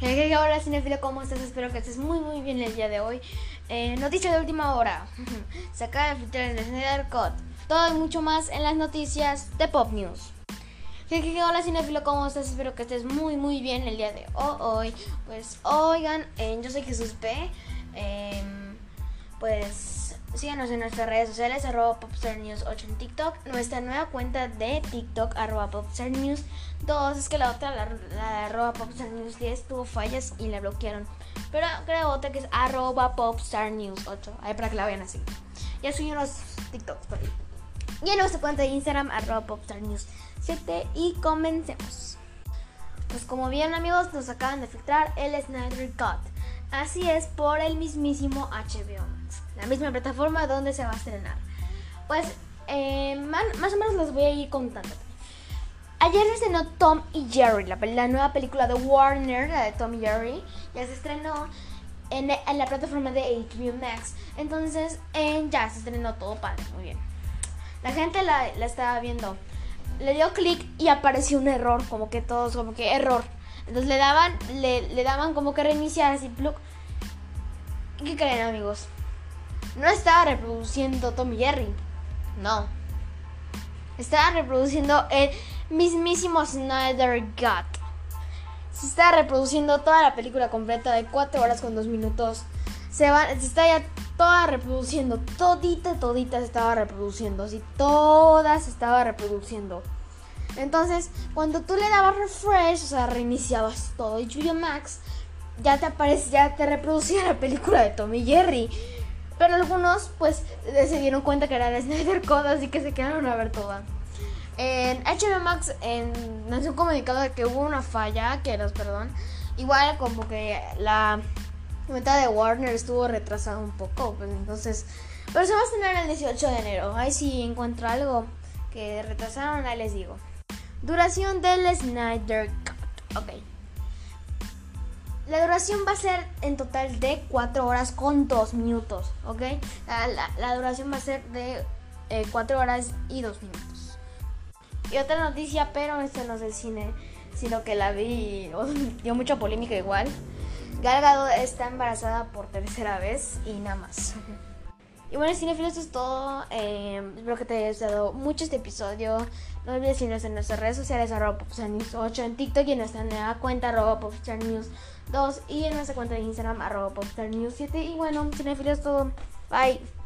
Hey, hola cinefilo, ¿cómo estás? Espero que estés muy muy bien el día de hoy. Eh, noticia de última hora. Se acaba de filtrar el Snyder Cut. Todo y mucho más en las noticias de Pop News. Hey, hola cinefilo, ¿cómo estás? Espero que estés muy muy bien el día de hoy. Pues oigan, eh, yo soy Jesús P. Em, pues síganos en nuestras redes sociales, arroba News 8 en TikTok, nuestra nueva cuenta de TikTok, arroba News 2, es que la otra, la, la arroba News 10, tuvo fallas y la bloquearon. Pero creo otra que es arroba News 8, ahí para que la vean así. Ya subí unos TikToks por ahí. Y en nuestra cuenta de Instagram, arroba News 7 y comencemos. Pues como bien amigos, nos acaban de filtrar el Snyder Cut. Así es, por el mismísimo HBO la misma plataforma donde se va a estrenar. Pues eh, más, o menos los voy a ir contando. Ayer estrenó Tom y Jerry, la, nueva película de Warner, la de Tom y Jerry, ya se estrenó en, la plataforma de HBO Max. Entonces ya se estrenó todo padre, muy bien. La gente la, la estaba viendo. Le dio clic y apareció un error, como que todos, como que error entonces le daban, le, daban como que reiniciar así, plug. ¿Qué creen amigos? No estaba reproduciendo Tommy Jerry. No. Estaba reproduciendo el mismísimo Snyder Gut. Se está reproduciendo toda la película completa de 4 horas con 2 minutos. Se, va, se está ya toda reproduciendo. Todita, todita se estaba reproduciendo. Así, toda se estaba reproduciendo. Entonces, cuando tú le dabas refresh, o sea, reiniciabas todo y Max, ya te aparecía, ya te reproducía la película de Tommy Jerry. Pero algunos, pues, se dieron cuenta que era de Snyder Code, así que se quedaron a ver toda. En HBO Max en, un comunicado de que hubo una falla, que los perdón. Igual como que la cuenta de Warner estuvo retrasada un poco, pues entonces... Pero se va a estrenar el 18 de enero. Ahí si encuentro algo que retrasaron, ahí les digo. Duración del Snyder Cut. Ok. La duración va a ser en total de 4 horas con 2 minutos. Ok. La, duración va a ser de 4 eh, horas y 2 minutos. Y otra noticia, pero esta no es del cine, sino que la vi dio mucha polémica igual. Gal está embarazada por tercera vez y nada más. Y bueno, cinefilos, esto es todo. Eh, espero que te haya gustado mucho este episodio. No olvides seguirnos en nuestras redes sociales, arroba 8 en TikTok y en nuestra nueva cuenta, arroba News 2 y en nuestra cuenta de Instagram, arroba News 7. Y bueno, cinefilos, todo. Bye.